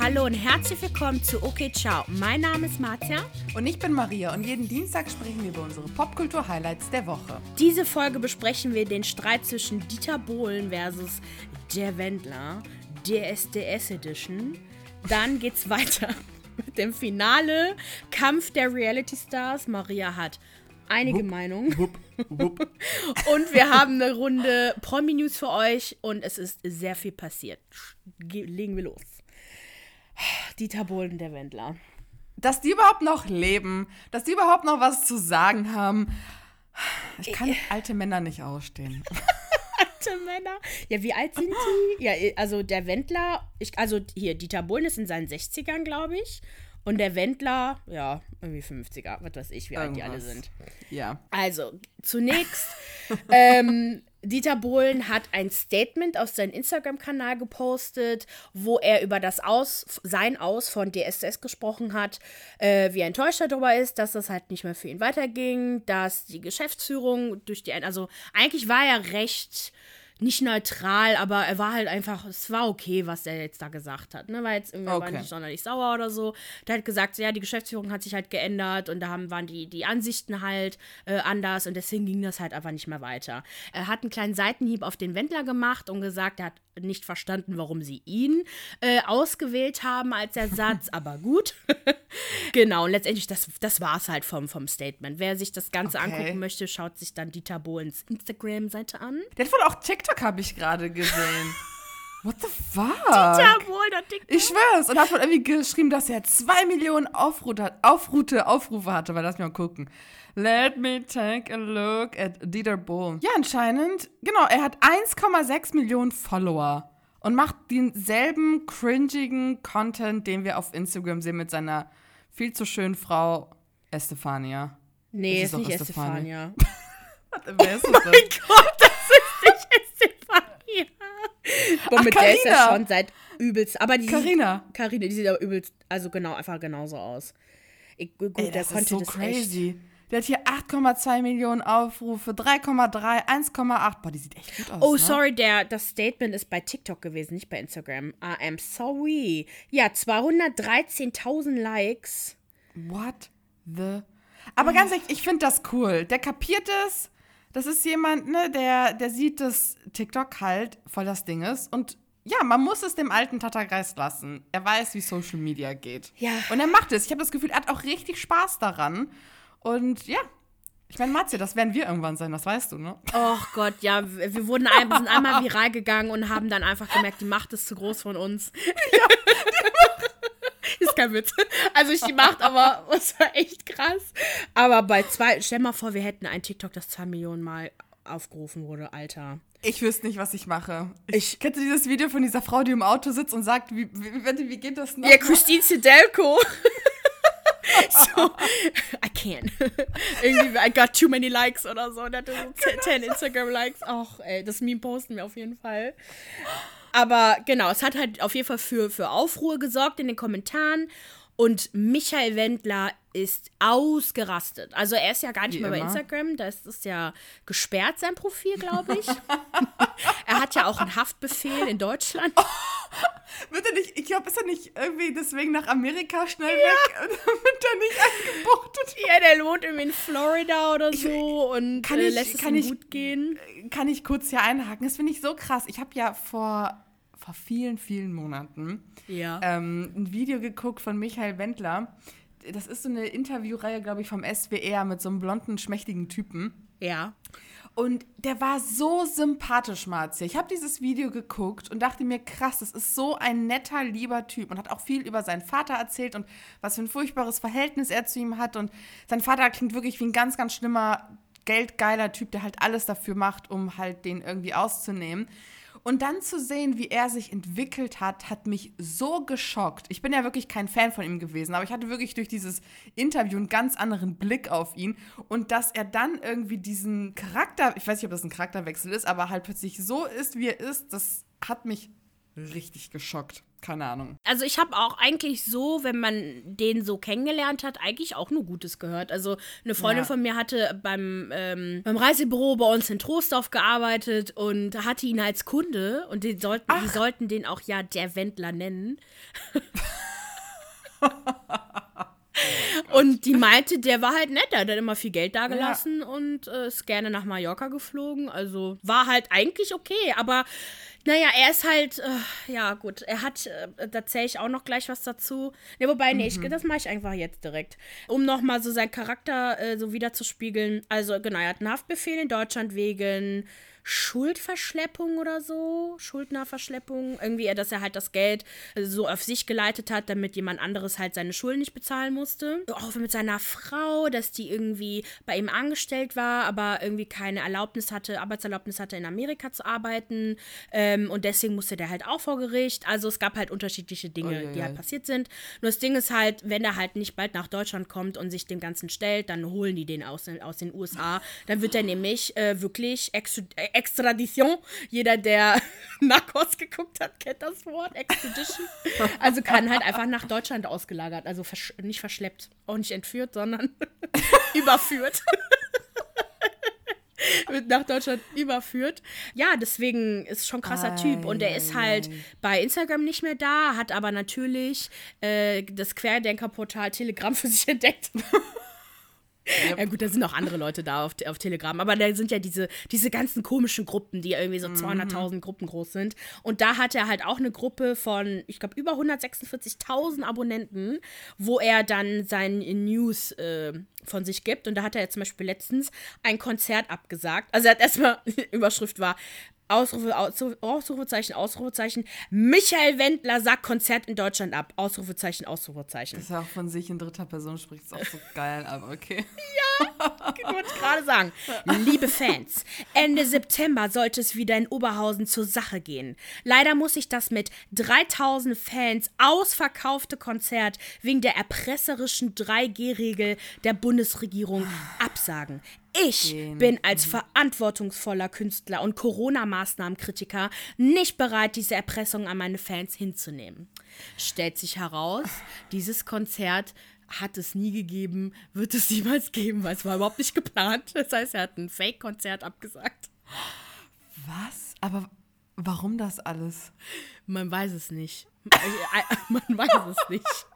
Hallo und herzlich willkommen zu Okay Ciao. Mein Name ist Marcia. Und ich bin Maria und jeden Dienstag sprechen wir über unsere Popkultur-Highlights der Woche. Diese Folge besprechen wir den Streit zwischen Dieter Bohlen versus Der Wendler, DSDS Edition. Dann geht's weiter mit dem Finale Kampf der Reality Stars. Maria hat einige Wupp, Meinungen. Wupp, wupp. Und wir haben eine Runde Promi-News für euch und es ist sehr viel passiert. Ge legen wir los. Dieter Bohlen, der Wendler. Dass die überhaupt noch leben, dass die überhaupt noch was zu sagen haben. Ich kann alte Männer nicht ausstehen. Alte Männer. Ja, wie alt sind die? Ja, also der Wendler, ich, also hier, Dieter Bohlen ist in seinen 60ern, glaube ich. Und der Wendler, ja, irgendwie 50er, was weiß ich, wie alt die alle Irgendwas. sind. Ja. Also, zunächst, ähm, Dieter Bohlen hat ein Statement auf seinen Instagram-Kanal gepostet, wo er über das Aus, sein Aus von DSS gesprochen hat, äh, wie enttäuscht er darüber ist, dass das halt nicht mehr für ihn weiterging, dass die Geschäftsführung durch die, also eigentlich war er recht nicht neutral, aber er war halt einfach, es war okay, was er jetzt da gesagt hat. Ne? War jetzt irgendwie Okay. nicht sonderlich sauer oder so. Der hat gesagt, ja, die Geschäftsführung hat sich halt geändert und da haben, waren die, die Ansichten halt äh, anders und deswegen ging das halt einfach nicht mehr weiter. Er hat einen kleinen Seitenhieb auf den Wendler gemacht und gesagt, er hat nicht verstanden, warum sie ihn äh, ausgewählt haben als Ersatz, aber gut. genau, und letztendlich, das, das war es halt vom, vom Statement. Wer sich das Ganze Okay. angucken möchte, schaut sich dann Dieter Bohlens Instagram-Seite an. Der hat wohl auch TikTok, habe ich gerade gesehen. What the fuck? Dieter Bohlen, der TikTok. Ich schwör's. Und hat wohl irgendwie geschrieben, dass er zwei Millionen Aufrufe, Aufrute, Aufrufe hatte. Weil lass mich mal gucken. Let me take a look at Dieter Bohlen. Ja, anscheinend. Genau, er hat 1,6 Millionen Follower. Und macht denselben cringigen Content, den wir auf Instagram sehen mit seiner viel zu schönen Frau Estefania. Nee, ist ist nicht Estefania. Estefania. Wer ist denn? Gott, das Estefania. Boah, Ach, mit der ist Carina. schon seit übelst. Aber die Carina. Carina, die sieht aber übelst, also genau, einfach genauso aus. Ich, gut, Ey, der das ist so das echt. crazy. Der hat hier 8,2 Millionen Aufrufe, 3,3, 1,8. Boah, die sieht echt gut aus. Oh, ne? sorry, der, das Statement ist bei TikTok gewesen, nicht bei Instagram. I am sorry. Ja, 213.000 Likes. What the. Aber ganz ehrlich, ich finde das cool. Der kapiert es. Das ist jemand, ne, der, der sieht, dass TikTok halt voll das Ding ist. Und ja, man muss es dem alten Tattergeist lassen. Er weiß, wie Social Media geht. Ja. Und er macht es. Ich habe das Gefühl, er hat auch richtig Spaß daran. Und ja. Ich meine, Matze, das werden wir irgendwann sein, das weißt du, ne? Oh Gott, ja, wir wurden ein, sind einmal viral gegangen und haben dann einfach gemerkt, die Macht ist zu groß von uns. ist kein Witz. Also ich die Macht, aber es war echt krass. Aber bei zwei, stell mal vor, wir hätten ein TikTok, das zwei Millionen Mal aufgerufen wurde, Alter. Ich wüsste nicht, was ich mache. Ich, kennst du dieses Video von dieser Frau, die im Auto sitzt und sagt, wie, wie, wie, geht das noch? Ja, Christine Sidelko. so, I can't. Irgendwie, I got too many likes oder so. Und hatte so 10 Instagram-Likes. Auch, ey, das Meme posten wir auf jeden Fall. Aber genau, es hat halt auf jeden Fall für, für Aufruhr gesorgt in den Kommentaren. Und Michael Wendler ist ausgerastet. Also er ist ja gar nicht Wie mehr bei immer. Instagram, da ist es ja gesperrt, sein Profil, glaube ich. er hat ja auch einen Haftbefehl in Deutschland. Wird er nicht, ich glaube, ist er nicht irgendwie deswegen nach Amerika schnell weg, damit er nicht eingebuchtet Ja, der wohnt irgendwie in Florida oder so und kann äh, ich- lässt es kann ihm ich- gut gehen. Kann ich kurz hier einhaken? Das finde ich so krass. Ich habe ja vor, vor vielen, vielen Monaten Ja. ähm, ein Video geguckt von Michael Wendler. Das ist so eine Interviewreihe, glaube ich, vom SWR mit so einem blonden, schmächtigen Typen. ja. Und der war so sympathisch, Marzia. Ich habe dieses Video geguckt und dachte mir, krass, das ist so ein netter, lieber Typ und hat auch viel über seinen Vater erzählt und was für ein furchtbares Verhältnis er zu ihm hat. Und sein Vater klingt wirklich wie ein ganz, ganz schlimmer, geldgeiler Typ, der halt alles dafür macht, um halt den irgendwie auszunehmen. Und dann zu sehen, wie er sich entwickelt hat, hat mich so geschockt. Ich bin ja wirklich kein Fan von ihm gewesen, aber ich hatte wirklich durch dieses Interview einen ganz anderen Blick auf ihn. Und dass er dann irgendwie diesen Charakter, ich weiß nicht, ob das ein Charakterwechsel ist, aber halt plötzlich so ist, wie er ist, das hat mich richtig geschockt. Keine Ahnung. Also ich habe auch eigentlich so, wenn man den so kennengelernt hat, eigentlich auch nur Gutes gehört. Also eine Freundin Ja. von mir hatte beim, ähm, beim Reisebüro bei uns in Trostorf gearbeitet und hatte ihn als Kunde und die sollten, die sollten den auch ja der Wendler nennen. und die meinte, der war halt nett, der hat immer viel Geld dagelassen ja. und äh, ist gerne nach Mallorca geflogen. Also war halt eigentlich okay, aber naja, er ist halt, äh, ja gut, er hat, äh, da zähle ich auch noch gleich was dazu. Ne, wobei, nee, mhm. ich, das mache ich einfach jetzt direkt. Um nochmal so seinen Charakter äh, so wiederzuspiegeln. Also genau, er hat einen Haftbefehl in Deutschland wegen Schuldverschleppung oder so, Schuldnerverschleppung, irgendwie, dass er halt das Geld so auf sich geleitet hat, damit jemand anderes halt seine Schulden nicht bezahlen musste. Auch mit seiner Frau, dass die irgendwie bei ihm angestellt war, aber irgendwie keine Erlaubnis hatte, Arbeitserlaubnis hatte, in Amerika zu arbeiten. Ähm, und deswegen musste der halt auch vor Gericht. Also es gab halt unterschiedliche Dinge, oh, die halt passiert sind. Nur das Ding ist halt, wenn er halt nicht bald nach Deutschland kommt und sich dem Ganzen stellt, dann holen die den aus, aus den USA. Dann wird er nämlich äh, wirklich ex Extradition. Jeder, der Narcos geguckt hat, kennt das Wort. Extradition. Also kann halt einfach nach Deutschland ausgelagert. Also versch nicht verschleppt. Auch nicht entführt, sondern überführt. wird nach Deutschland überführt. Ja, deswegen ist schon ein krasser Ei, Typ. Und er ist halt bei Instagram nicht mehr da, hat aber natürlich äh, das Querdenkerportal Telegram für sich entdeckt. Yep. Ja gut, da sind auch andere Leute da auf, auf Telegram, aber da sind ja diese, diese ganzen komischen Gruppen, die irgendwie so 200.000 mhm. Gruppen groß sind. Und da hat er halt auch eine Gruppe von, ich glaube, über 146.000 Abonnenten, wo er dann sein News äh, von sich gibt. Und da hat er jetzt zum Beispiel letztens ein Konzert abgesagt. Also er hat erstmal, Überschrift war, Ausrufe, Ausrufezeichen, Ausrufezeichen. Michael Wendler sagt Konzert in Deutschland ab. Ausrufezeichen, Ausrufezeichen. Dass er auch von sich in dritter Person spricht, ist auch so geil, aber okay. ja, wollte ich gerade sagen. Liebe Fans, Ende September sollte es wieder in Oberhausen zur Sache gehen. Leider muss ich das mit 3000 Fans ausverkaufte Konzert wegen der erpresserischen 3G-Regel der Bundesregierung absagen. Ich bin als verantwortungsvoller Künstler und Corona-Maßnahmenkritiker nicht bereit, diese Erpressung an meine Fans hinzunehmen. Stellt sich heraus, dieses Konzert hat es nie gegeben, wird es niemals geben, weil es war überhaupt nicht geplant. Das heißt, er hat ein Fake-Konzert abgesagt. Was? Aber warum das alles? Man weiß es nicht. Man weiß es nicht.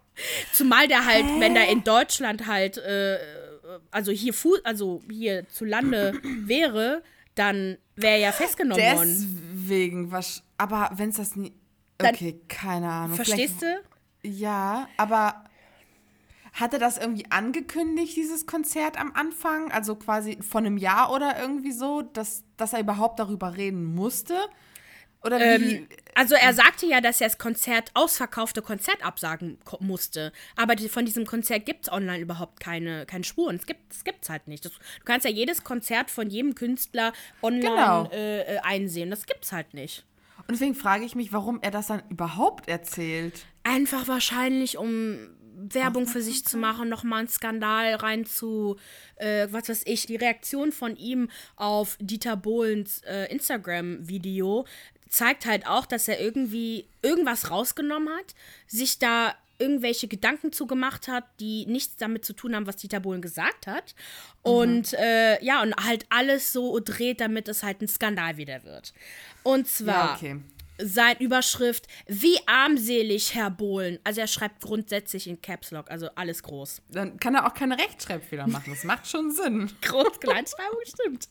Zumal der halt, Hä? wenn der in Deutschland halt äh, also hier Fu also hier zu Lande wäre, dann wäre er ja festgenommen Deswegen, worden. Deswegen, was. Aber wenn es das nie. Okay, dann, keine Ahnung. Verstehst du? Ja, aber hat er das irgendwie angekündigt, dieses Konzert am Anfang? Also quasi von einem Jahr oder irgendwie so, dass, dass er überhaupt darüber reden musste? Oder wie? Ähm, also er sagte ja, dass er das Konzert, ausverkaufte Konzert absagen musste. Aber die, von diesem Konzert gibt es online überhaupt keine, keine Spuren. Es gibt es gibt's halt nicht. Das, du kannst ja jedes Konzert von jedem Künstler online genau. äh, einsehen. Das gibt's halt nicht. Und deswegen frage ich mich, warum er das dann überhaupt erzählt. Einfach wahrscheinlich, um Werbung für sich zu machen, nochmal einen Skandal rein zu, äh, was weiß ich, die Reaktion von ihm auf Dieter Bohlens äh, Instagram-Video zeigt halt auch, dass er irgendwie irgendwas rausgenommen hat, sich da irgendwelche Gedanken zugemacht hat, die nichts damit zu tun haben, was Dieter Bohlen gesagt hat. Mhm. Und äh, ja, und halt alles so dreht, damit es halt ein Skandal wieder wird. Und zwar ja, okay sein Überschrift, wie armselig, Herr Bohlen. Also er schreibt grundsätzlich in Caps Lock, also alles groß. Dann kann er auch keine Rechtschreibfehler machen, das macht schon Sinn. Groß, Kleinschreibung stimmt.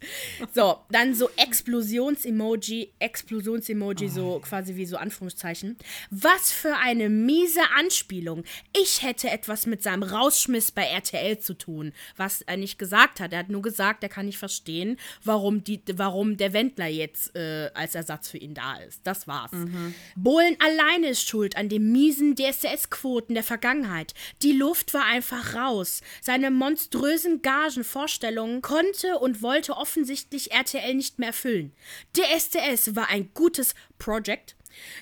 So, dann so Explosions-Emoji, Explosions-Emoji, oh. so quasi wie so Anführungszeichen. Was für eine miese Anspielung. Ich hätte etwas mit seinem Rausschmiss bei RTL zu tun, was er nicht gesagt hat. Er hat nur gesagt, er kann nicht verstehen, warum, die, warum der Wendler jetzt äh, als Ersatz für ihn da ist. Das war Mhm. Bohlen alleine ist schuld an den miesen DSDS-Quoten der Vergangenheit. Die Luft war einfach raus. Seine monströsen Gagenvorstellungen konnte und wollte offensichtlich RTL nicht mehr erfüllen. DSDS war ein gutes Project,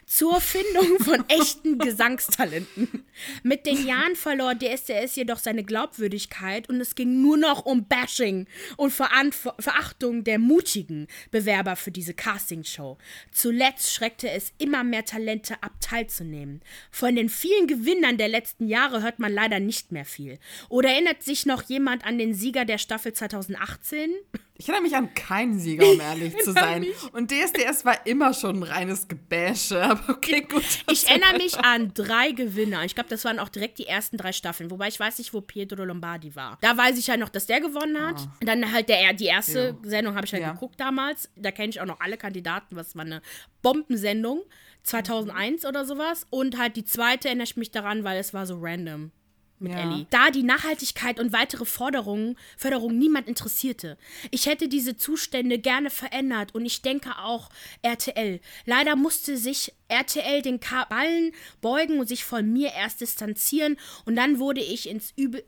zur Findung von echten Gesangstalenten. Mit den Jahren verlor DSDS jedoch seine Glaubwürdigkeit und es ging nur noch um Bashing und Verantw Verachtung der mutigen Bewerber für diese Castingshow. Zuletzt schreckte es immer mehr Talente ab, teilzunehmen. Von den vielen Gewinnern der letzten Jahre hört man leider nicht mehr viel. Oder erinnert sich noch jemand an den Sieger der Staffel 2018? Ich erinnere mich an keinen Sieger, um ehrlich zu sein. Und DSDS war immer schon ein reines Gebäsche. Aber okay, gut. Ich erinnere mich an drei Gewinner. Ich glaube, das waren auch direkt die ersten drei Staffeln. Wobei ich weiß nicht, wo Pietro Lombardi war. Da weiß ich halt noch, dass der gewonnen hat. Oh. Dann halt der, die erste ja. Sendung habe ich halt ja. geguckt damals. Da kenne ich auch noch alle Kandidaten. Was war eine Bombensendung. 2001 oder sowas. Und halt die zweite erinnere ich mich daran, weil es war so random mit ja. Ellie. Da die Nachhaltigkeit und weitere Forderungen, Förderung niemand interessierte. Ich hätte diese Zustände gerne verändert und ich denke auch RTL. Leider musste sich RTL den Ballen beugen und sich von mir erst distanzieren und dann wurde ich ins Übel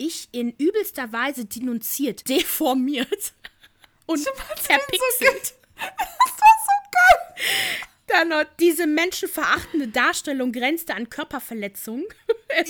ich in übelster Weise denunziert, deformiert und verpixelt. So das war so geil. Dann noch diese menschenverachtende Darstellung grenzte an Körperverletzung.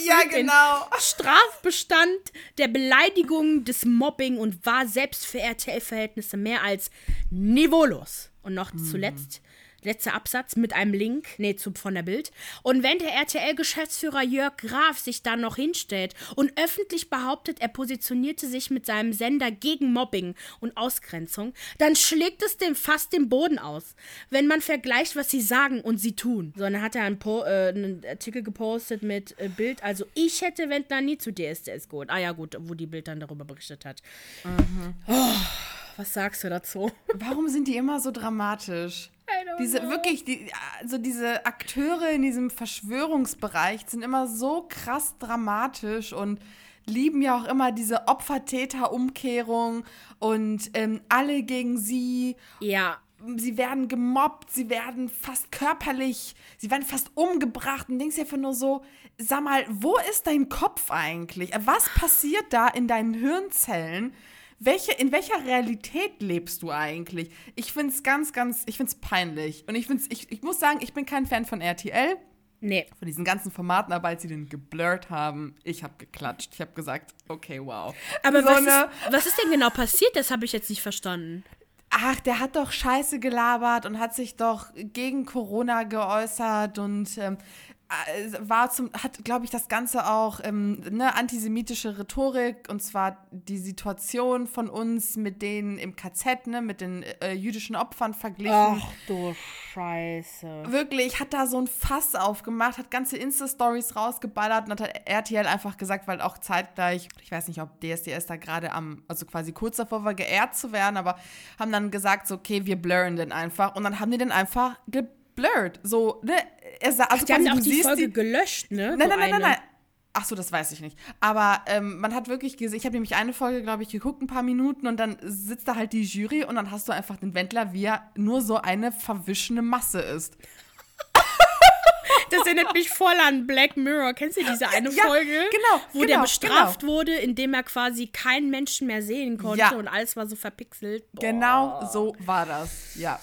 Ja, genau. Strafbestand der Beleidigung, des Mobbing und war selbst für RTL-Verhältnisse mehr als niveaulos. Und noch mhm. zuletzt letzter Absatz mit einem Link, nee, zu, von der Bild. Und wenn der RTL-Geschäftsführer Jörg Graf sich dann noch hinstellt und öffentlich behauptet, er positionierte sich mit seinem Sender gegen Mobbing und Ausgrenzung, dann schlägt es dem fast den Boden aus, wenn man vergleicht, was sie sagen und sie tun. So, dann hat er einen, po äh, einen Artikel gepostet mit äh, Bild, also ich hätte Wendler nie zu DSDS geholt. Ah ja, gut, wo die Bild dann darüber berichtet hat. Mhm. Oh, was sagst du dazu? Warum sind die immer so dramatisch? Diese wirklich, die, also diese Akteure in diesem Verschwörungsbereich sind immer so krass dramatisch und lieben ja auch immer diese Opfer-Täter-Umkehrung und ähm, alle gegen sie. Ja. Sie werden gemobbt, sie werden fast körperlich, sie werden fast umgebracht und denkst dir einfach nur so, sag mal, wo ist dein Kopf eigentlich? Was passiert da in deinen Hirnzellen, welche, in welcher Realität lebst du eigentlich? Ich finde es ganz, ganz, ich finde es peinlich. Und ich, find's, ich, ich muss sagen, ich bin kein Fan von RTL. Nee. Von diesen ganzen Formaten, aber als sie den geblurrt haben, ich habe geklatscht. Ich habe gesagt, okay, wow. Aber so was, ist, was ist denn genau passiert? Das habe ich jetzt nicht verstanden. Ach, der hat doch Scheiße gelabert und hat sich doch gegen Corona geäußert und ähm, äh, war zum, hat, glaube ich, das Ganze auch ähm, ne, antisemitische Rhetorik und zwar die Situation von uns mit denen im KZ, ne, mit den äh, jüdischen Opfern verglichen. Ach du Scheiße. Wirklich, hat da so ein Fass aufgemacht, hat ganze Insta-Stories rausgeballert und hat RTL einfach gesagt, weil auch zeitgleich, ich weiß nicht, ob DSDS da gerade am, also quasi kurz davor war, geehrt zu werden, aber haben dann gesagt, so, okay, wir blurren den einfach und dann haben die den einfach geblurrt. So, ne, er sah, also Ach, die haben auch die Folge die, gelöscht, ne? Nein, nein, nein, nein, nein. Ach so, das weiß ich nicht. Aber ähm, man hat wirklich gesehen, ich habe nämlich eine Folge, glaube ich, geguckt, ein paar Minuten und dann sitzt da halt die Jury und dann hast du einfach den Wendler, wie er nur so eine verwischene Masse ist. Das erinnert mich voll an Black Mirror. Kennst du diese eine ja, Folge? Genau. Wo genau, der bestraft genau. wurde, indem er quasi keinen Menschen mehr sehen konnte ja. und alles war so verpixelt. Boah. Genau so war das, ja.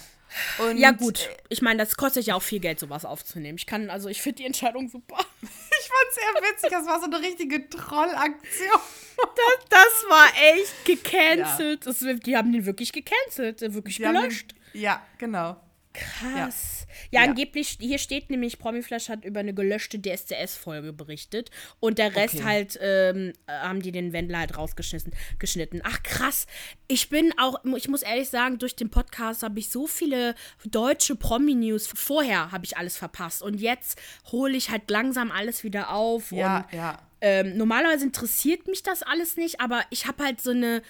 Und ja, gut. Ich meine, das kostet ja auch viel Geld, sowas aufzunehmen. Ich kann, also ich finde die Entscheidung super. ich fand es sehr witzig. Das war so eine richtige Trollaktion. Das, das war echt gecancelt. Ja. Das, die haben den wirklich gecancelt, wirklich die gelöscht. Den, ja, genau. Krass. Ja, ja, angeblich, hier steht nämlich, Promiflash hat über eine gelöschte DSCS-Folge berichtet und der Rest okay. halt ähm, haben die den Wendler halt rausgeschnitten. Geschnitten. Ach krass. Ich bin auch, ich muss ehrlich sagen, durch den Podcast habe ich so viele deutsche Promi-News. Vorher habe ich alles verpasst und jetzt hole ich halt langsam alles wieder auf. Ja, und, ja. Ähm, normalerweise interessiert mich das alles nicht, aber ich habe halt so eine,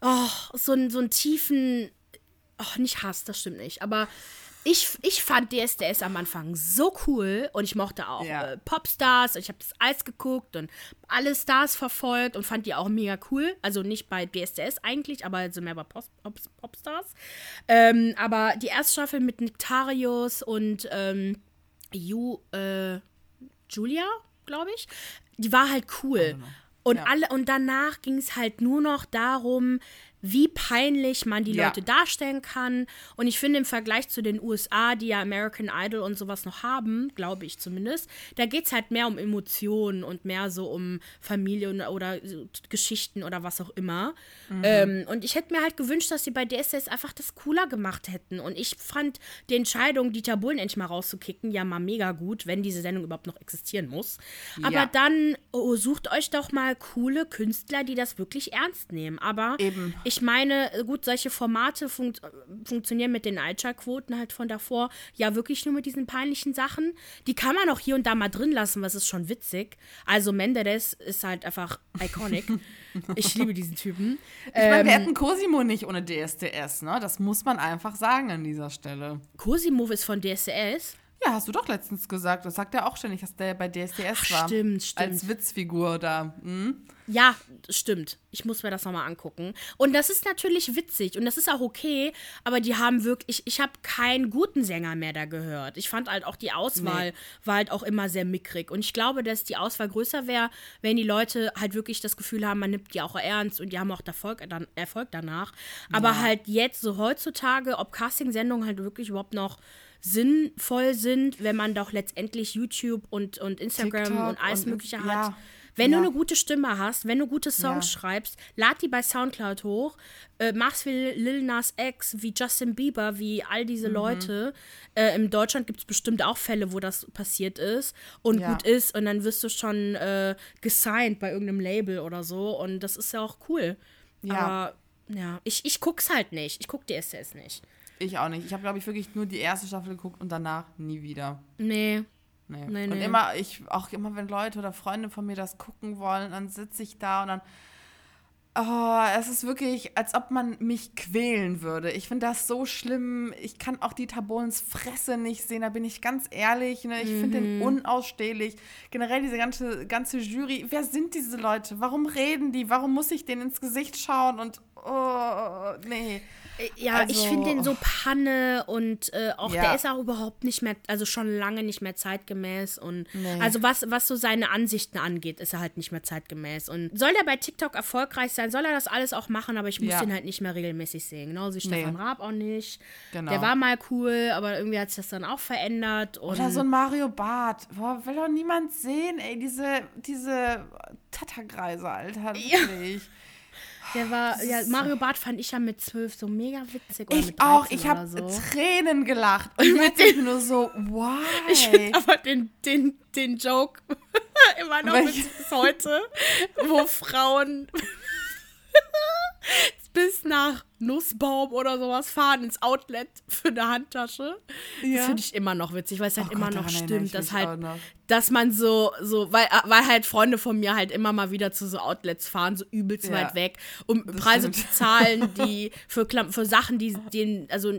oh, so, so einen tiefen oh, nicht Hass, das stimmt nicht, aber ich, ich fand DSDS am Anfang so cool und ich mochte auch ja. äh, Popstars. Ich habe das Eis geguckt und alle Stars verfolgt und fand die auch mega cool. Also nicht bei DSDS eigentlich, aber so mehr bei Pop, Pop, Popstars. Ähm, aber die erste Staffel mit Nektarius und ähm, Ju, äh, Julia, glaube ich, die war halt cool. Und ja. alle und danach ging es halt nur noch darum, wie peinlich man die ja. Leute darstellen kann. Und ich finde im Vergleich zu den USA, die ja American Idol und sowas noch haben, glaube ich zumindest, da geht es halt mehr um Emotionen und mehr so um Familie oder, oder Geschichten oder was auch immer. Mhm. Ähm, und ich hätte mir halt gewünscht, dass sie bei DSS einfach das cooler gemacht hätten. Und ich fand die Entscheidung, Dieter Bohlen endlich mal rauszukicken, ja mal mega gut, wenn diese Sendung überhaupt noch existieren muss. Ja. Aber dann oh, sucht euch doch mal coole Künstler, die das wirklich ernst nehmen. Aber Eben ich meine, gut, solche Formate fun funktionieren mit den Einschaltquoten halt von davor ja wirklich nur mit diesen peinlichen Sachen. Die kann man auch hier und da mal drin lassen, was ist schon witzig. Also Menderes ist halt einfach iconic. ich liebe diesen Typen. Ich meine, wir ähm, hätten Cosimo nicht ohne DSDS, ne? Das muss man einfach sagen an dieser Stelle. Cosimo ist von DSDS? Ja, hast du doch letztens gesagt. Das sagt er auch ständig, dass der bei DSDS Ach, war. Stimmt, stimmt. Als Witzfigur da. Hm? Ja, stimmt. Ich muss mir das nochmal angucken. Und das ist natürlich witzig und das ist auch okay, aber die haben wirklich, ich habe keinen guten Sänger mehr da gehört. Ich fand halt auch die Auswahl nee. war halt auch immer sehr mickrig. Und ich glaube, dass die Auswahl größer wäre, wenn die Leute halt wirklich das Gefühl haben, man nimmt die auch ernst und die haben auch Erfolg, dann, Erfolg danach. Aber ja. halt jetzt, so heutzutage, ob Casting-Sendungen halt wirklich überhaupt noch sinnvoll sind, wenn man doch letztendlich YouTube und, und Instagram TikTok und alles und, Mögliche hat. Ja. Wenn ja. du eine gute Stimme hast, wenn du gute Songs ja. schreibst, lad die bei Soundcloud hoch, äh, mach's wie Lil Nas X, wie Justin Bieber, wie all diese mhm. Leute. Äh, in Deutschland gibt es bestimmt auch Fälle, wo das passiert ist und ja. gut ist und dann wirst du schon äh, gesigned bei irgendeinem Label oder so und das ist ja auch cool. Ja. Aber ja, ich, ich guck's halt nicht. Ich guck die SS nicht. Ich auch nicht. Ich habe, glaube ich, wirklich nur die erste Staffel geguckt und danach nie wieder. Nee. Nee. nee und nee. immer, ich, auch immer, wenn Leute oder Freunde von mir das gucken wollen, dann sitze ich da und dann. Oh, es ist wirklich, als ob man mich quälen würde. Ich finde das so schlimm. Ich kann auch die Tabolens Fresse nicht sehen, da bin ich ganz ehrlich. Ne? Ich mhm. finde den unausstehlich. Generell diese ganze, ganze Jury. Wer sind diese Leute? Warum reden die? Warum muss ich denen ins Gesicht schauen? Und, oh, nee. Äh, ja, also, ich finde den so Panne und äh, auch ja. der ist auch überhaupt nicht mehr, also schon lange nicht mehr zeitgemäß und nee. also was, was so seine Ansichten angeht, ist er halt nicht mehr zeitgemäß und soll der bei TikTok erfolgreich sein, soll er das alles auch machen, aber ich muss ja. den halt nicht mehr regelmäßig sehen, genauso wie Stefan nee. Raab auch nicht. Genau. Der war mal cool, aber irgendwie hat sich das dann auch verändert. Oder so ein Mario Barth, Boah, will doch niemand sehen, ey, diese, diese Tattergreise, Alter, wirklich. Ja. Der war, ja, Mario Barth fand ich ja mit zwölf so mega witzig. ich auch, ich habe so. Tränen gelacht. Und mit dem nur so, why? Ich finde aber den, den, den Joke immer noch bis heute, wo Frauen bis nach Nussbaum oder sowas fahren ins Outlet für eine Handtasche. Ja. Das finde ich immer noch witzig, weil es halt oh immer Gott, noch stimmt, dass halt, dass man so, so, weil, weil halt Freunde von mir halt immer mal wieder zu so Outlets fahren, so übelst ja. weit weg, um Preise stimmt. zu zahlen, die für, für Sachen, die den, also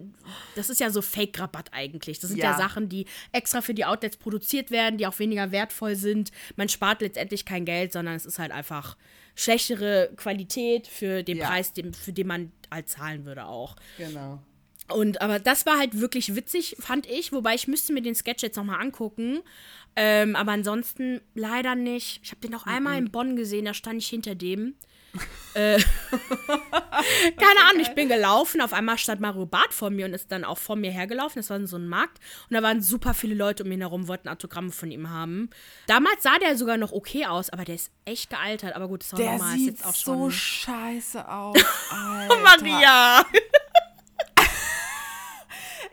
das ist ja so Fake-Rabatt eigentlich. Das sind ja. ja Sachen, die extra für die Outlets produziert werden, die auch weniger wertvoll sind. Man spart letztendlich kein Geld, sondern es ist halt einfach schlechtere Qualität für den ja. Preis, den, für den man halt zahlen würde auch. Genau. Und aber das war halt wirklich witzig, fand ich. Wobei ich müsste mir den Sketch jetzt nochmal angucken. Ähm, aber ansonsten leider nicht. Ich habe den auch einmal in Bonn gesehen, da stand ich hinter dem äh, keine Ahnung, ich bin gelaufen, auf einmal stand Mario Barth vor mir und ist dann auch vor mir hergelaufen. Das war so ein Markt und da waren super viele Leute um ihn herum, wollten Autogramme von ihm haben. Damals sah der sogar noch okay aus, aber der ist echt gealtert. Aber gut, das ist auch der normal. Sieht ist jetzt auch so schon scheiße aus. Maria!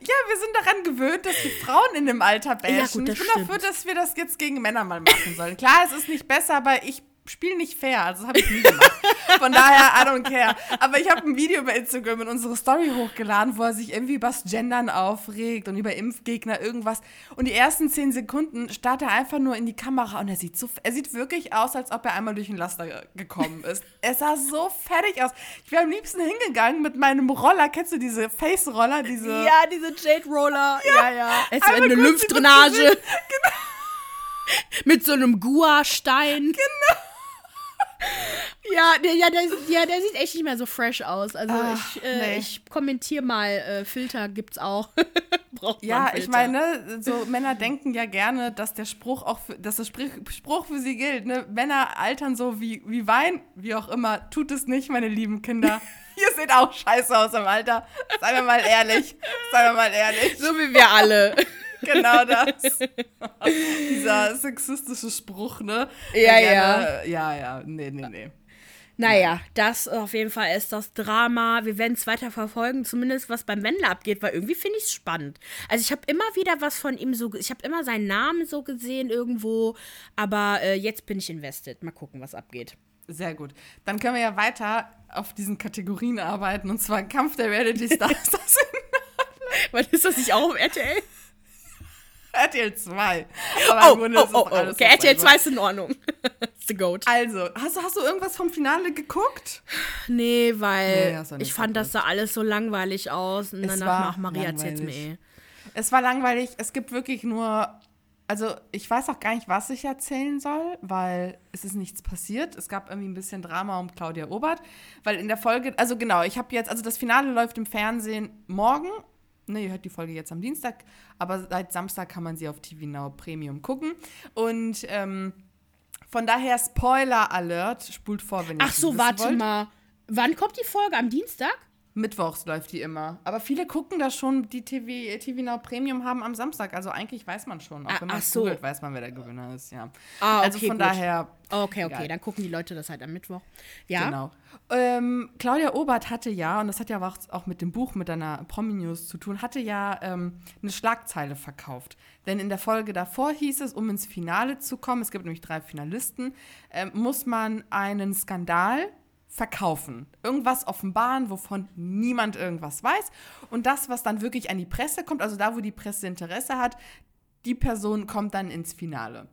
Ja, wir sind daran gewöhnt, dass wir Frauen in dem Alter bashen. Ja, gut, ich bin stimmt. dafür, dass wir das jetzt gegen Männer mal machen sollen. Klar, es ist nicht besser, aber ich Spiel nicht fair. Also das habe ich nie gemacht. Von daher, I don't care. Aber ich habe ein Video bei Instagram in unsere Story hochgeladen, wo er sich irgendwie über das Gendern aufregt und über Impfgegner irgendwas. Und die ersten zehn Sekunden starrt er einfach nur in die Kamera und er sieht so, er sieht wirklich aus, als ob er einmal durch ein Laster gekommen ist. er sah so fertig aus. Ich wäre am liebsten hingegangen mit meinem Roller. Kennst du diese Face-Roller? Diese ja, diese Jade-Roller. Ja, ja. ja. Es ist eine Lymphdrainage. Genau. mit so einem Gua-Stein. Genau. Ja, der, ja, der, ja, der sieht echt nicht mehr so fresh aus. Also Ach, ich, äh, nee. ich kommentiere mal, äh, Filter gibt's auch. Braucht ja, ich meine, so Männer denken ja gerne, dass der Spruch auch, für, dass der Spruch für sie gilt. Ne? Männer altern so wie, wie Wein, wie auch immer. Tut es nicht, meine lieben Kinder. Ihr seht auch scheiße aus im Alter. Seien wir mal ehrlich. Seien wir mal ehrlich. So wie wir alle. genau das. Dieser sexistische Spruch, ne? Ja, ja. Ja, ja. Nee, nee, nee. Naja, das auf jeden Fall ist das Drama. Wir werden es weiter verfolgen, zumindest was beim Wendler abgeht, weil irgendwie finde ich es spannend. Also ich habe immer wieder was von ihm so, ich habe immer seinen Namen so gesehen irgendwo, aber äh, jetzt bin ich invested. Mal gucken, was abgeht. Sehr gut. Dann können wir ja weiter auf diesen Kategorien arbeiten und zwar Kampf der Reality Stars. Was ist das nicht auch auf RTL? RTL 2. oh, oh, oh, oh, okay, RTL 2 ist in Ordnung. the Goat. Also, hast du, hast du irgendwas vom Finale geguckt? Nee, weil nee, ich fand, das sah alles so langweilig aus. Und es danach, Maria erzählt mir eh. Es war langweilig. Es gibt wirklich nur also ich weiß auch gar nicht, was ich erzählen soll, weil es ist nichts passiert. Es gab irgendwie ein bisschen Drama um Claudia Obert, weil in der Folge, also genau, ich habe jetzt, also das Finale läuft im Fernsehen morgen. Ne, ihr hört die Folge jetzt am Dienstag, aber seit Samstag kann man sie auf TV Now Premium gucken. Und ähm, von daher Spoiler Alert, spult vor, wenn ihr Ach so, warte wollt. mal. Wann kommt die Folge? Am Dienstag? Mittwochs läuft die immer. Aber viele gucken das schon, die TV, TV Now Premium haben am Samstag. Also eigentlich weiß man schon. Auch ah, wenn man so. googelt, weiß man, wer der Gewinner ist, ja. Ah, okay, also von gut. daher. Okay, okay, egal. dann gucken die Leute das halt am Mittwoch. Ja. Genau. Ähm, Claudia Obert hatte ja, und das hat ja auch mit dem Buch, mit einer Promi-News zu tun, hatte ja ähm, eine Schlagzeile verkauft. Denn in der Folge davor hieß es, um ins Finale zu kommen, es gibt nämlich drei Finalisten, äh, muss man einen Skandal verkaufen. Irgendwas offenbaren, wovon niemand irgendwas weiß. Und das, was dann wirklich an die Presse kommt, also da, wo die Presse Interesse hat, die Person kommt dann ins Finale.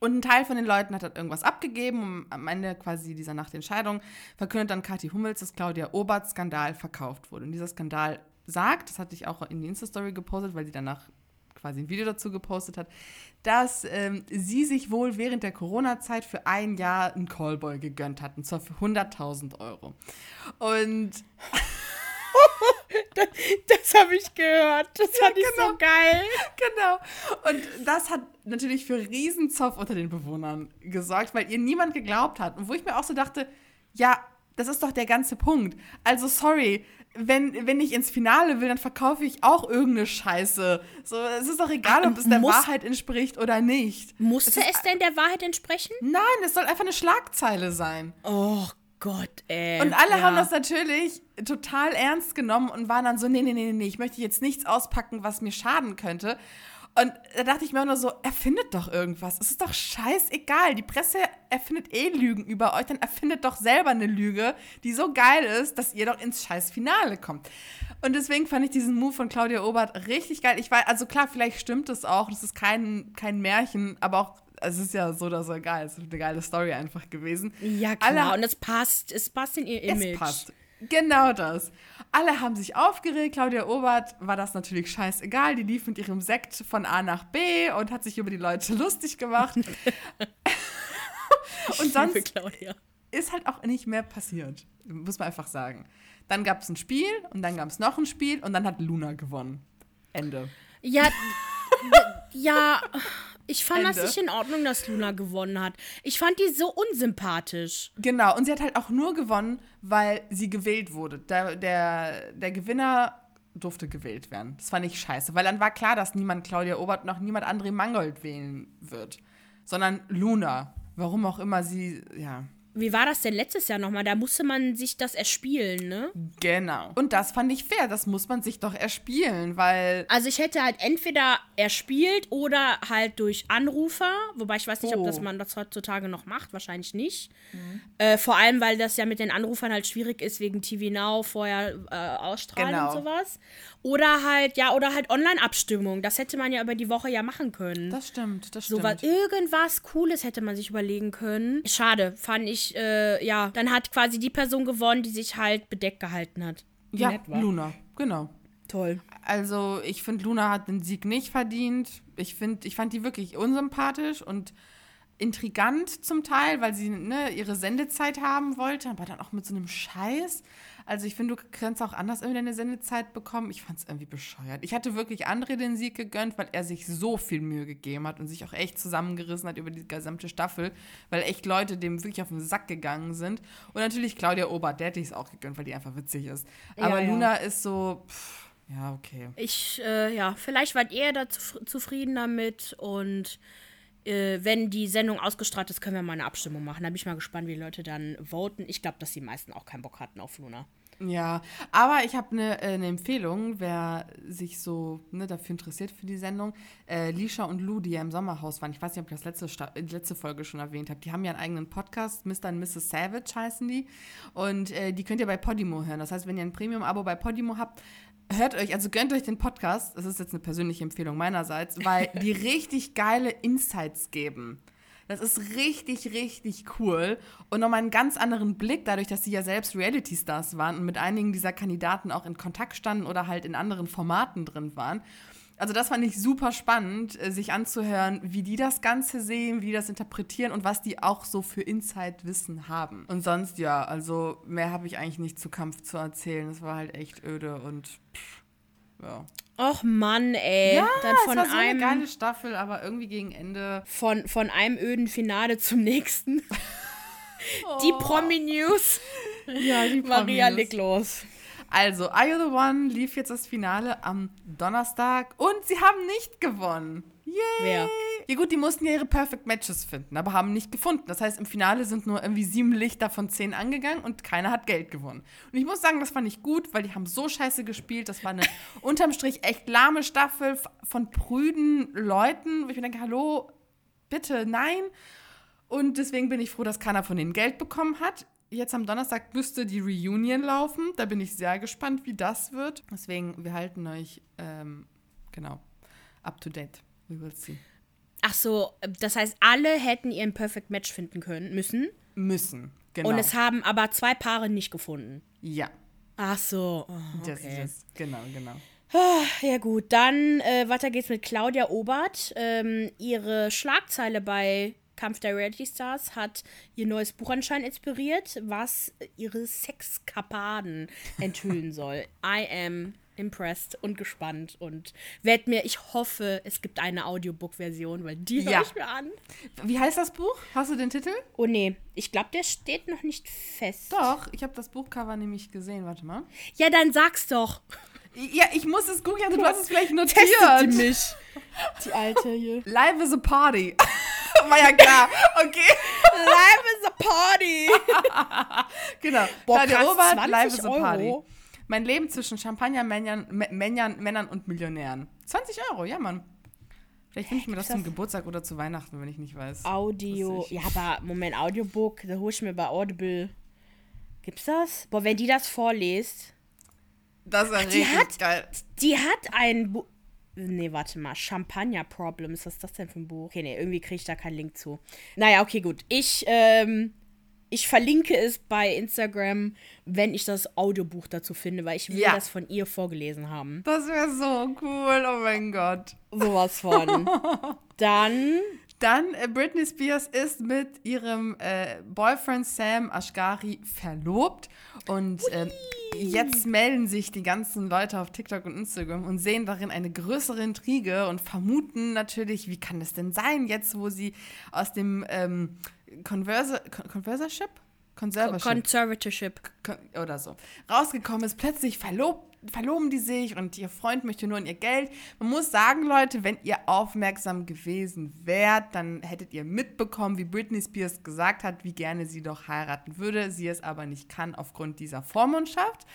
Und ein Teil von den Leuten hat dann irgendwas abgegeben und am Ende quasi dieser Nachtentscheidung verkündet dann Kathi Hummels, dass Claudia Obert Skandal verkauft wurde. Und dieser Skandal sagt, das hatte ich auch in die Insta-Story gepostet, weil sie danach quasi ein Video dazu gepostet hat, dass ähm, sie sich wohl während der Corona-Zeit für ein Jahr einen Callboy gegönnt hat, und zwar für 100.000 Euro. Und das, das habe ich gehört. Das ja, fand ich genau. so geil. Genau. Und das hat natürlich für Riesenzoff unter den Bewohnern gesorgt, weil ihr niemand geglaubt hat. Und wo ich mir auch so dachte, ja, das ist doch der ganze Punkt. Also sorry, wenn, wenn ich ins Finale will, dann verkaufe ich auch irgendeine Scheiße. So, es ist doch egal, ob es der Muss, Wahrheit entspricht oder nicht. Musste es, es denn der Wahrheit entsprechen? Nein, es soll einfach eine Schlagzeile sein. Oh Gott, ey. Und alle ja. haben das natürlich total ernst genommen und waren dann so, nee, nee, nee, nee, ich möchte jetzt nichts auspacken, was mir schaden könnte. Und da dachte ich mir auch nur so, erfindet doch irgendwas. Es ist doch scheißegal. Die Presse erfindet eh Lügen über euch, dann erfindet doch selber eine Lüge, die so geil ist, dass ihr doch ins scheiß Finale kommt. Und deswegen fand ich diesen Move von Claudia Obert richtig geil. Ich war, also klar, vielleicht stimmt es auch, das ist kein, kein Märchen, aber auch es ist ja so oder so geil. Es ist eine geile Story einfach gewesen. Ja, klar. Alle, und es passt. Es passt in ihr Image. Es passt. Genau das. Alle haben sich aufgeregt. Claudia Obert war das natürlich scheißegal. Die lief mit ihrem Sekt von A nach B und hat sich über die Leute lustig gemacht. und sonst ist halt auch nicht mehr passiert. Muss man einfach sagen. Dann gab es ein Spiel und dann gab es noch ein Spiel und dann hat Luna gewonnen. Ende. Ja, ja, ich fand Ende. das nicht in Ordnung, dass Luna gewonnen hat. Ich fand die so unsympathisch. Genau, und sie hat halt auch nur gewonnen, weil sie gewählt wurde. Der, der, der Gewinner durfte gewählt werden. Das fand ich scheiße, weil dann war klar, dass niemand Claudia Obert noch niemand André Mangold wählen wird, sondern Luna. Warum auch immer sie, ja. Wie war das denn letztes Jahr nochmal? Da musste man sich das erspielen, ne? Genau. Und das fand ich fair. Das muss man sich doch erspielen, weil. Also ich hätte halt entweder erspielt oder halt durch Anrufer. Wobei ich weiß nicht, oh. ob das oh. man das heutzutage noch macht. Wahrscheinlich nicht. Mhm. Äh, vor allem, weil das ja mit den Anrufern halt schwierig ist, wegen TV Now vorher äh, ausstrahlen genau. und sowas. Oder halt, ja, oder halt Online-Abstimmung. Das hätte man ja über die Woche ja machen können. Das stimmt, das stimmt. So was, irgendwas Cooles hätte man sich überlegen können. Schade, fand ich, äh, ja. Dann hat quasi die Person gewonnen, die sich halt bedeckt gehalten hat. Die ja, Luna, genau. Toll. Also, ich finde, Luna hat den Sieg nicht verdient. Ich, find, ich fand die wirklich unsympathisch und intrigant zum Teil, weil sie ne, ihre Sendezeit haben wollte, aber dann auch mit so einem Scheiß. Also ich finde, du kannst auch anders irgendwie deine Sendezeit bekommen. Ich fand es irgendwie bescheuert. Ich hatte wirklich André den Sieg gegönnt, weil er sich so viel Mühe gegeben hat und sich auch echt zusammengerissen hat über die gesamte Staffel, weil echt Leute dem wirklich auf den Sack gegangen sind. Und natürlich Claudia Obert, der hätte ich es auch gegönnt, weil die einfach witzig ist. Aber ja, Luna ist so... Pff, ja, okay. Ich, äh, ja, vielleicht wart ihr da zufrieden damit und äh, wenn die Sendung ausgestrahlt ist, können wir mal eine Abstimmung machen. Da bin ich mal gespannt, wie die Leute dann voten. Ich glaube, dass die meisten auch keinen Bock hatten auf Luna. Ja, aber ich habe eine äh, ne Empfehlung, wer sich so ne, dafür interessiert für die Sendung. Äh, Lisha und Lou, die ja im Sommerhaus waren, ich weiß nicht, ob ich das letzte, Sta äh, letzte Folge schon erwähnt habe, die haben ja einen eigenen Podcast, Mr. und Mrs. Savage heißen die. Und äh, die könnt ihr bei Podimo hören. Das heißt, wenn ihr ein Premium-Abo bei Podimo habt, hört euch, also gönnt euch den Podcast, das ist jetzt eine persönliche Empfehlung meinerseits, weil die richtig geile Insights geben. Das ist richtig, richtig cool. Und nochmal einen ganz anderen Blick, dadurch, dass sie ja selbst Reality-Stars waren und mit einigen dieser Kandidaten auch in Kontakt standen oder halt in anderen Formaten drin waren. Also das fand ich super spannend, äh, sich anzuhören, wie die das Ganze sehen, wie die das interpretieren und was die auch so für Insight-Wissen haben. Und sonst ja, also mehr habe ich eigentlich nicht zu Kampf zu erzählen. Es war halt echt öde und pff, ja. Och Mann, ey. Ja, Dann von es war so einem eine geile Staffel, aber irgendwie gegen Ende. von, von einem öden Finale zum nächsten. Die Promi-News. Ja, die Maria, Promis. leg los. Also, Are You the One lief jetzt das Finale am Donnerstag und sie haben nicht gewonnen. Yay! Wer? Ja gut, die mussten ja ihre Perfect Matches finden, aber haben nicht gefunden. Das heißt, im Finale sind nur irgendwie sieben Lichter von zehn angegangen und keiner hat Geld gewonnen. Und ich muss sagen, das fand ich gut, weil die haben so scheiße gespielt. Das war eine unterm Strich echt lahme Staffel von prüden Leuten, wo ich mir denke, hallo, bitte, nein. Und deswegen bin ich froh, dass keiner von denen Geld bekommen hat. Jetzt am Donnerstag müsste die Reunion laufen. Da bin ich sehr gespannt, wie das wird. Deswegen, wir halten euch, ähm, genau, up to date. We will see. Ach so, das heißt, alle hätten ihren Perfect Match finden können, müssen. Müssen, genau. Und es haben aber zwei Paare nicht gefunden. ja, Ach so. Oh, das okay. ist es. Genau, genau. Ja gut, dann äh, weiter geht's mit Claudia Obert. Ähm, ihre Schlagzeile bei Kampf der Reality Stars hat ihr neues Buch anscheinend inspiriert, was ihre Sexkapaden enthüllen soll. I am impressed und gespannt und werd mir, ich hoffe, es gibt eine Audiobook-Version, weil die höre Ja. ich mir an. Wie heißt das Buch? Hast du den Titel? Oh nee, ich glaube, der steht noch nicht fest. Doch, ich habe das Buchcover nämlich gesehen. Warte mal. Ja, dann sag's doch. Ja, ich muss es googeln. Du hast es vielleicht notiert. Testet die mich. Die alte hier. Live is a Party. War ja klar. Okay. Live is a party. Genau. Boah, Claudia krass, Obert, 20 Live is a Party. Mein Leben zwischen Champagner-Männern Männern, Männern und Millionären. 20 Euro, ja, Mann. Vielleicht wünsche ich mir das gibt's zum das? Geburtstag oder zu Weihnachten, wenn ich nicht weiß. Audio. Ja, aber Moment, Audiobook, da hole ich mir bei Audible. Gibt's das? Boah, wenn die das vorliest. Das ist richtig hat- geil. Die hat ein Buch. Nee, warte mal. Champagner Problems. Was ist das denn für ein Buch? Okay, nee, irgendwie kriege ich da keinen Link zu. Naja, okay, gut. Ich, ähm, ich verlinke es bei Instagram, wenn ich das Audiobuch dazu finde, weil ich will Ja. das von ihr vorgelesen haben. Das wäre so cool, oh mein Gott. Sowas von. Dann Dann, äh, Britney Spears ist mit ihrem äh, Boyfriend Sam Ashgari verlobt. Und ähm, jetzt melden sich die ganzen Leute auf TikTok und Instagram und sehen darin eine größere Intrige und vermuten natürlich, wie kann das denn sein, jetzt wo sie aus dem ähm, Conversa Con Conversership? Conservatorship. Conservatorship. Oder so, rausgekommen ist, plötzlich verlobt, verloben die sich und ihr Freund möchte nur in ihr Geld. Man muss sagen, Leute, wenn ihr aufmerksam gewesen wärt, dann hättet ihr mitbekommen, wie Britney Spears gesagt hat, wie gerne sie doch heiraten würde, sie es aber nicht kann aufgrund dieser Vormundschaft.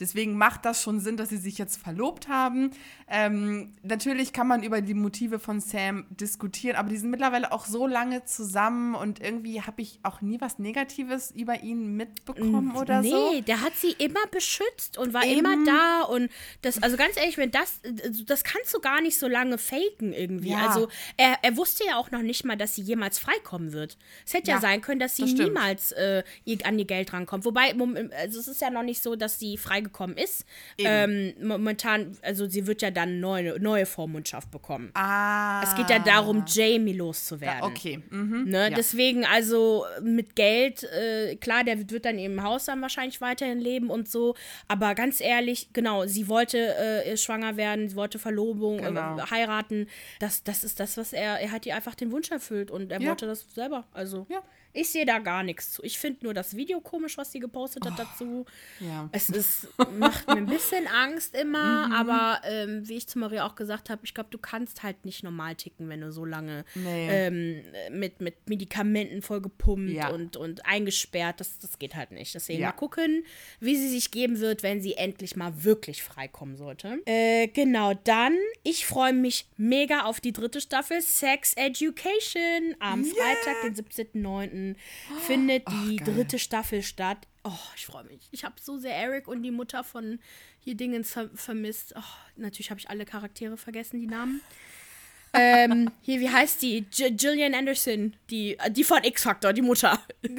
Deswegen macht das schon Sinn, dass sie sich jetzt verlobt haben. Ähm, natürlich kann man über die Motive von Sam diskutieren, aber die sind mittlerweile auch so lange zusammen und irgendwie habe ich auch nie was Negatives über ihn mitbekommen oder nee, so. der hat sie immer beschützt und war Eben. immer da und das, also ganz ehrlich, wenn das, das kannst du gar nicht so lange faken irgendwie. Ja. Also er, er wusste ja auch noch nicht mal, dass sie jemals freikommen wird. Es hätte ja, Ja, sein können, dass sie niemals äh, an ihr Geld rankommt. Wobei, also es ist ja noch nicht so, dass sie freigekommen ist. Ähm, momentan, also sie wird ja dann neue, neue Vormundschaft bekommen. Ah. Es geht ja darum, Jamie loszuwerden. Okay. Mhm. Ne? Ja. Deswegen, also mit Geld, äh, klar, der wird dann im Haus dann wahrscheinlich weiterhin leben und so. Aber ganz ehrlich, genau, sie wollte äh, schwanger werden, sie wollte Verlobung, Genau. äh, heiraten. Das, das ist das, was er, er hat ihr einfach den Wunsch erfüllt und er Ja. wollte das selber. Also, Ja. Ich sehe da gar nichts zu. Ich finde nur das Video komisch, was sie gepostet hat dazu. Ja. Es ist, macht mir ein bisschen Angst immer, mhm. aber ähm, wie ich zu Maria auch gesagt habe, ich glaube, du kannst halt nicht normal ticken, wenn du so lange nee. ähm, mit, mit Medikamenten vollgepumpt ja. und, und eingesperrt. Das, das geht halt nicht. Deswegen ja. mal gucken, wie sie sich geben wird, wenn sie endlich mal wirklich freikommen sollte. Äh, genau, dann, ich freue mich mega auf die dritte Staffel Sex Education. Am yeah. Freitag, den 17.09. findet oh, die geil. dritte Staffel statt. Oh, ich freue mich. Ich habe so sehr Eric und die Mutter von hier Dingens ver vermisst. Oh, natürlich habe ich alle Charaktere vergessen, die Namen. ähm, hier, wie heißt die? J Gillian Anderson, die, die von X-Factor, die Mutter.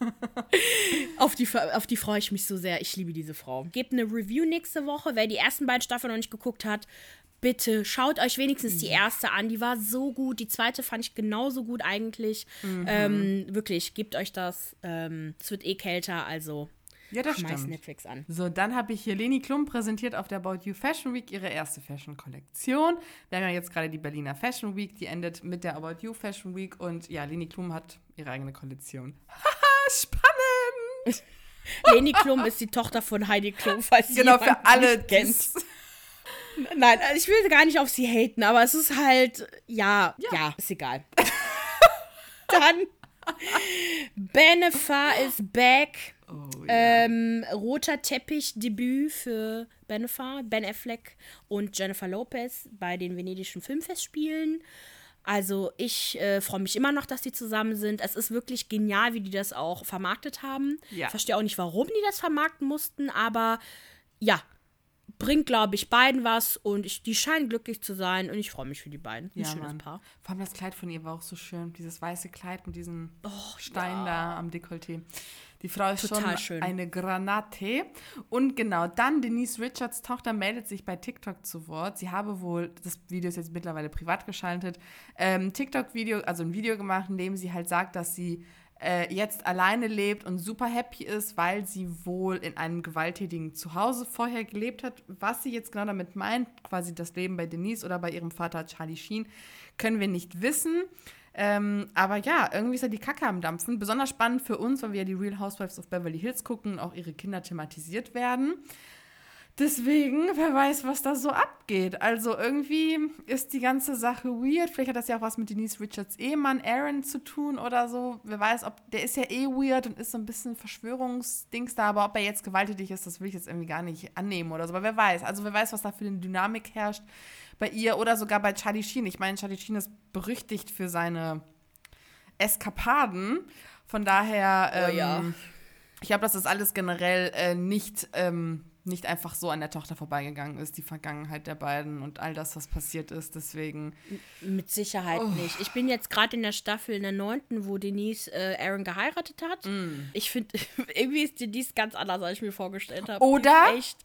auf die, auf die freue ich mich so sehr. Ich liebe diese Frau. Gebt eine Review nächste Woche. Wer die ersten beiden Staffeln noch nicht geguckt hat, bitte schaut euch wenigstens die erste an. Die war so gut. Die zweite fand ich genauso gut eigentlich. Mhm. Ähm, wirklich, gebt euch das. Ähm, es wird eh kälter, also ja, das stimmt. Netflix an. So, dann habe ich hier Leni Klum präsentiert auf der About You Fashion Week ihre erste Fashion-Kollektion. Wir haben ja jetzt gerade die Berliner Fashion Week, die endet mit der About You Fashion Week und ja, Leni Klum hat ihre eigene Kollektion. Haha, spannend! Leni Klum ist die Tochter von Heidi Klum, falls genau, für alle kennt. Nein, also ich will gar nicht auf sie haten, aber es ist halt, ja, ja, ja ist egal. Dann Benefa is back. Oh, yeah. ähm, roter Teppich-Debüt für Benefa, Ben Affleck und Jennifer Lopez bei den venedischen Filmfestspielen. Also ich äh, freue mich immer noch, dass die zusammen sind. Es ist wirklich genial, wie die das auch vermarktet haben. Ja. Verstehe auch nicht, warum die das vermarkten mussten, aber ja, bringt, glaube ich, beiden was und ich, die scheinen glücklich zu sein und ich freue mich für die beiden. Ein ja, schönes Mann. Paar. Vor allem das Kleid von ihr war auch so schön. Dieses weiße Kleid mit diesem oh, Stein ja. da am Dekolleté. Die Frau ist Total schon schön. eine Granate. Und genau, dann Denise Richards Tochter meldet sich bei TikTok zu Wort. Sie habe wohl, das Video ist jetzt mittlerweile privat geschaltet, ähm, TikTok-Video, also ein Video gemacht, in dem sie halt sagt, dass sie äh, jetzt alleine lebt und super happy ist, weil sie wohl in einem gewalttätigen Zuhause vorher gelebt hat. Was sie jetzt genau damit meint, quasi das Leben bei Denise oder bei ihrem Vater Charlie Sheen, können wir nicht wissen. Ähm, aber ja, irgendwie ist ja die Kacke am Dampfen. Besonders spannend für uns, weil wir ja die Real Housewives of Beverly Hills gucken und auch ihre Kinder thematisiert werden. Deswegen, wer weiß, was da so abgeht. Also irgendwie ist die ganze Sache weird. Vielleicht hat das ja auch was mit Denise Richards Ehemann Aaron zu tun oder so. Wer weiß, ob der ist ja eh weird und ist so ein bisschen Verschwörungsdings da, aber ob er jetzt gewalttätig ist, das will ich jetzt irgendwie gar nicht annehmen oder so. Aber wer weiß, also wer weiß, was da für eine Dynamik herrscht bei ihr oder sogar bei Charlie Sheen. Ich meine, Charlie Sheen ist berüchtigt für seine Eskapaden. Von daher, ähm, oh ja. Ähm, ich glaube, dass das alles generell äh, nicht ähm, nicht einfach so an der Tochter vorbeigegangen ist, die Vergangenheit der beiden und all das, was passiert ist. Deswegen. Mit Sicherheit oh. nicht. Ich bin jetzt gerade in der Staffel in der neunten, wo Denise äh, Aaron geheiratet hat. Mm. Ich finde, irgendwie ist Denise ganz anders, als ich mir vorgestellt habe. Oder? Echt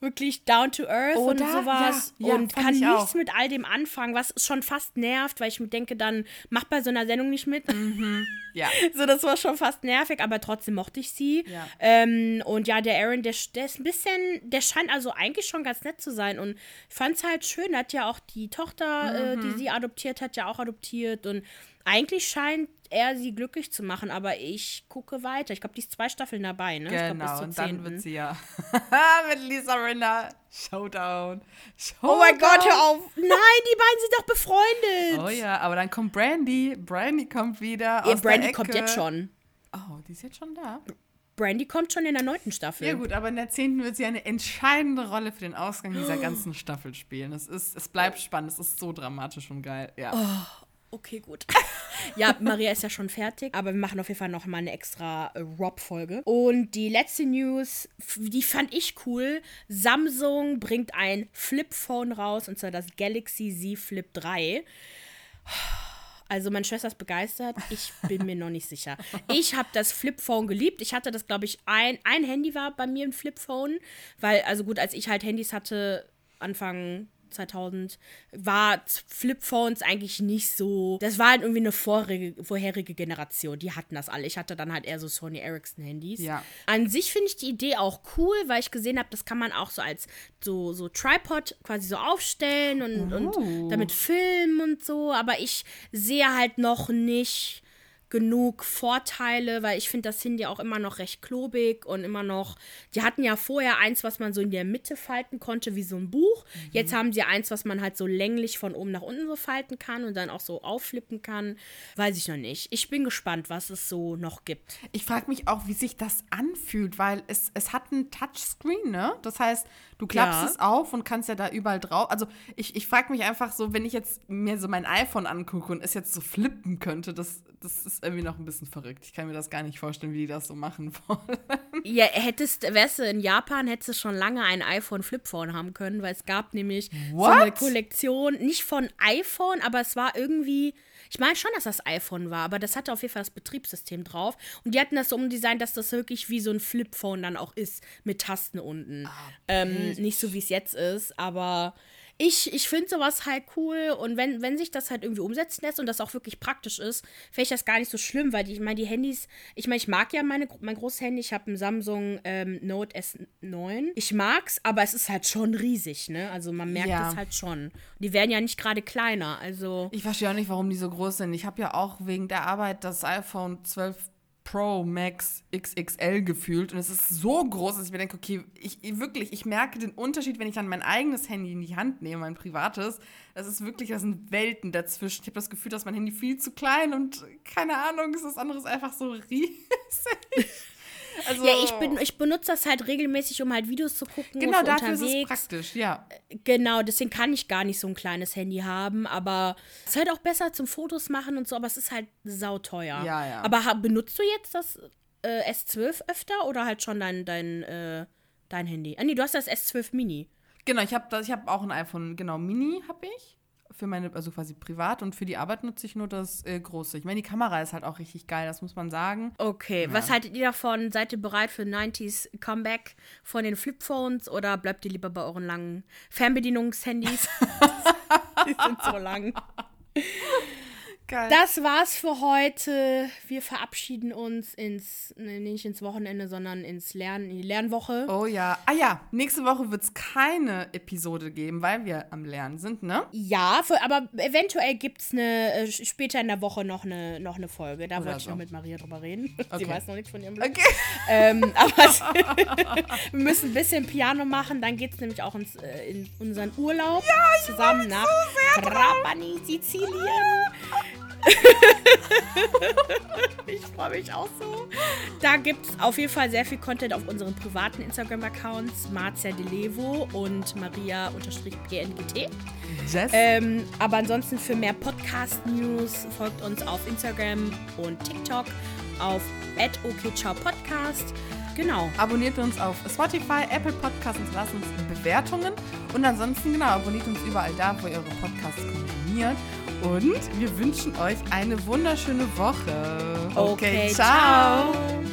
wirklich down to earth Oder? und sowas ja, ja, und kann nichts auch. mit all dem anfangen, was schon fast nervt, weil ich mir denke, dann mach bei so einer Sendung nicht mit. Mhm. Ja. so, das war schon fast nervig, aber trotzdem mochte ich sie. Ja. Ähm, und ja, der Aaron, der, der ist ein bisschen, der scheint also eigentlich schon ganz nett zu sein und ich fand es halt schön, hat ja auch die Tochter, mhm. äh, die mhm. sie adoptiert hat, ja auch adoptiert und eigentlich scheint er sie glücklich zu machen, aber ich gucke weiter. Ich glaube, die ist zwei Staffeln dabei, ne? Genau, glaub, und dann wird sie ja mit Lisa Rinna Showdown. Showdown. Oh mein Gott, hör auf. Nein, die beiden sind doch befreundet. Oh ja, aber dann kommt Brandy. Brandy kommt wieder ja, Brandy kommt jetzt schon. Oh, die ist jetzt schon da. Brandy kommt schon in der neunten Staffel. Ja gut, aber in der zehnten wird sie eine entscheidende Rolle für den Ausgang dieser ganzen Staffel spielen. Es, ist, es bleibt spannend, es ist so dramatisch und geil. Ja. Oh, Okay, gut. ja, Maria ist ja schon fertig, aber wir machen auf jeden Fall noch mal eine extra äh, Rob-Folge. Und die letzte News, die fand ich cool. Samsung bringt ein Flip-Phone raus, und zwar das Galaxy Z Flip 3. Also meine Schwester ist begeistert. Ich bin mir noch nicht sicher. Ich habe das Flip-Phone geliebt. Ich hatte das, glaube ich, ein, ein Handy war bei mir ein Flip-Phone. Weil, also gut, als ich halt Handys hatte, Anfang 2000 war Flipphones eigentlich nicht so. Das war halt irgendwie eine vorherige, vorherige Generation. Die hatten das alle. Ich hatte dann halt eher so Sony Ericsson Handys. Ja. An sich finde ich die Idee auch cool, weil ich gesehen habe, das kann man auch so als so, so Tripod quasi so aufstellen und, uh. und damit filmen und so. Aber ich sehe halt noch nicht genug Vorteile, weil ich finde das Handy auch immer noch recht klobig und immer noch. Die hatten ja vorher eins, was man so in der Mitte falten konnte, wie so ein Buch. Mhm. Jetzt haben sie eins, was man halt so länglich von oben nach unten so falten kann und dann auch so aufflippen kann. Weiß ich noch nicht. Ich bin gespannt, was es so noch gibt. Ich frage mich auch, wie sich das anfühlt, weil es, es hat ein Touchscreen, ne? Das heißt, du klappst ja. es auf und kannst ja da überall drauf. Also ich, ich frage mich einfach so, wenn ich jetzt mir so mein iPhone angucke und es jetzt so flippen könnte, das, das ist irgendwie noch ein bisschen verrückt. Ich kann mir das gar nicht vorstellen, wie die das so machen wollen. Ja, hättest, wärst du in Japan, hättest du schon lange ein iPhone Flipphone haben können, weil es gab nämlich What? so eine Kollektion, nicht von iPhone, aber es war irgendwie, ich meine schon, dass das iPhone war, aber das hatte auf jeden Fall das Betriebssystem drauf. Und die hatten das so umdesignt, dass das wirklich wie so ein Flipphone dann auch ist, mit Tasten unten. Ah, ähm, nicht so, wie es jetzt ist, aber ich, ich finde sowas halt cool und wenn, wenn sich das halt irgendwie umsetzen lässt und das auch wirklich praktisch ist, finde ich das gar nicht so schlimm, weil die, ich meine, die Handys, ich meine, ich mag ja meine, mein großes Handy, ich habe ein Samsung ähm, Note S9. Ich mag's, aber es ist halt schon riesig, ne? Also man merkt ja. es halt schon. Die werden ja nicht gerade kleiner, also. Ich verstehe auch nicht, warum die so groß sind. Ich habe ja auch wegen der Arbeit das iPhone 12 Pro Max XXL gefühlt und es ist so groß, dass ich mir denke, okay, ich, wirklich, ich merke den Unterschied, wenn ich dann mein eigenes Handy in die Hand nehme, mein privates. Das ist wirklich, das sind Welten dazwischen. Ich habe das Gefühl, dass mein Handy viel zu klein und keine Ahnung, ist das andere ist einfach so riesig. Also, ja, ich, bin, ich benutze das halt regelmäßig, um halt Videos zu gucken. Genau, dafür unterwegs. ist es praktisch, ja. Genau, deswegen kann ich gar nicht so ein kleines Handy haben, aber es ist halt auch besser zum Fotos machen und so, aber es ist halt sauteuer. Ja, ja. Aber benutzt du jetzt das äh, S12 öfter oder halt schon dein, dein, äh, dein Handy? Ah, nee, du hast das S12 Mini. Genau, ich habe hab auch ein iPhone, genau, Mini habe ich für meine, also quasi privat und für die Arbeit nutze ich nur das äh, große. Ich meine, die Kamera ist halt auch richtig geil, das muss man sagen. Okay, ja. was haltet ihr davon? Seid ihr bereit für 90s Comeback von den Flipphones oder bleibt ihr lieber bei euren langen Fernbedienungshandys? die sind so lang. Geil. Das war's für heute. Wir verabschieden uns ins, nee, nicht ins Wochenende, sondern ins Lernen, in die Lernwoche. Oh ja. Ah ja, nächste Woche wird es keine Episode geben, weil wir am Lernen sind, ne? Ja, für, aber eventuell gibt es äh, später in der Woche noch eine, noch eine Folge. Da wollte so. ich noch mit Maria drüber reden. Okay. Sie weiß noch nichts von ihrem Blog. Okay. Ähm, aber wir müssen ein bisschen Piano machen, dann geht es nämlich auch ins, äh, in unseren Urlaub ja, zusammen nach so Trapani, Sizilien. ich freue mich auch so. Da gibt es auf jeden Fall sehr viel Content auf unseren privaten Instagram-Accounts, Marzia Delevo und Maria-PNGT. Ähm, aber ansonsten für mehr Podcast-News folgt uns auf Instagram und TikTok auf okciao-podcast. Genau. Abonniert uns auf Spotify, Apple Podcasts und lasst uns Bewertungen. Und ansonsten, genau, abonniert uns überall da, wo ihr eure Podcasts konsumiert. Und wir wünschen euch eine wunderschöne Woche. Okay, okay ciao. ciao.